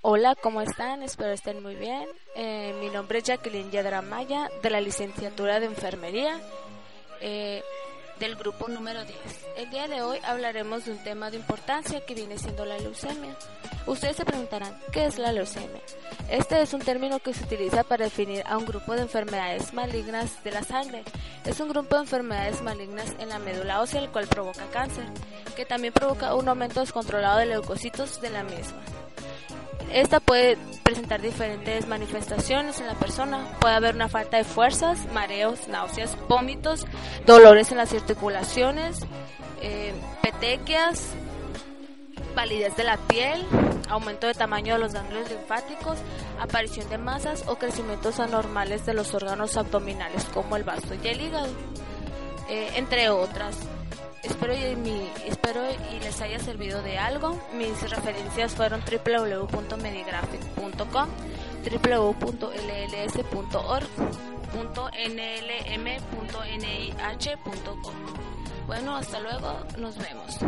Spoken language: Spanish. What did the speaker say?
Hola, ¿cómo están? Espero estén muy bien. Eh, mi nombre es Jacqueline Yadra Maya, de la licenciatura de Enfermería, eh, del grupo número 10. El día de hoy hablaremos de un tema de importancia que viene siendo la leucemia. Ustedes se preguntarán, ¿qué es la leucemia? Este es un término que se utiliza para definir a un grupo de enfermedades malignas de la sangre. Es un grupo de enfermedades malignas en la médula ósea, el cual provoca cáncer, que también provoca un aumento descontrolado de leucocitos de la misma. Esta puede presentar diferentes manifestaciones en la persona. Puede haber una falta de fuerzas, mareos, náuseas, vómitos, dolores en las articulaciones, eh, petequias, palidez de la piel, aumento de tamaño de los ganglios linfáticos, aparición de masas o crecimientos anormales de los órganos abdominales como el vaso y el hígado, eh, entre otras. Espero y, les haya servido de algo. Mis referencias fueron www.medigraphic.com, www.lls.org, .nlm.nih.com. Bueno, hasta luego, nos vemos.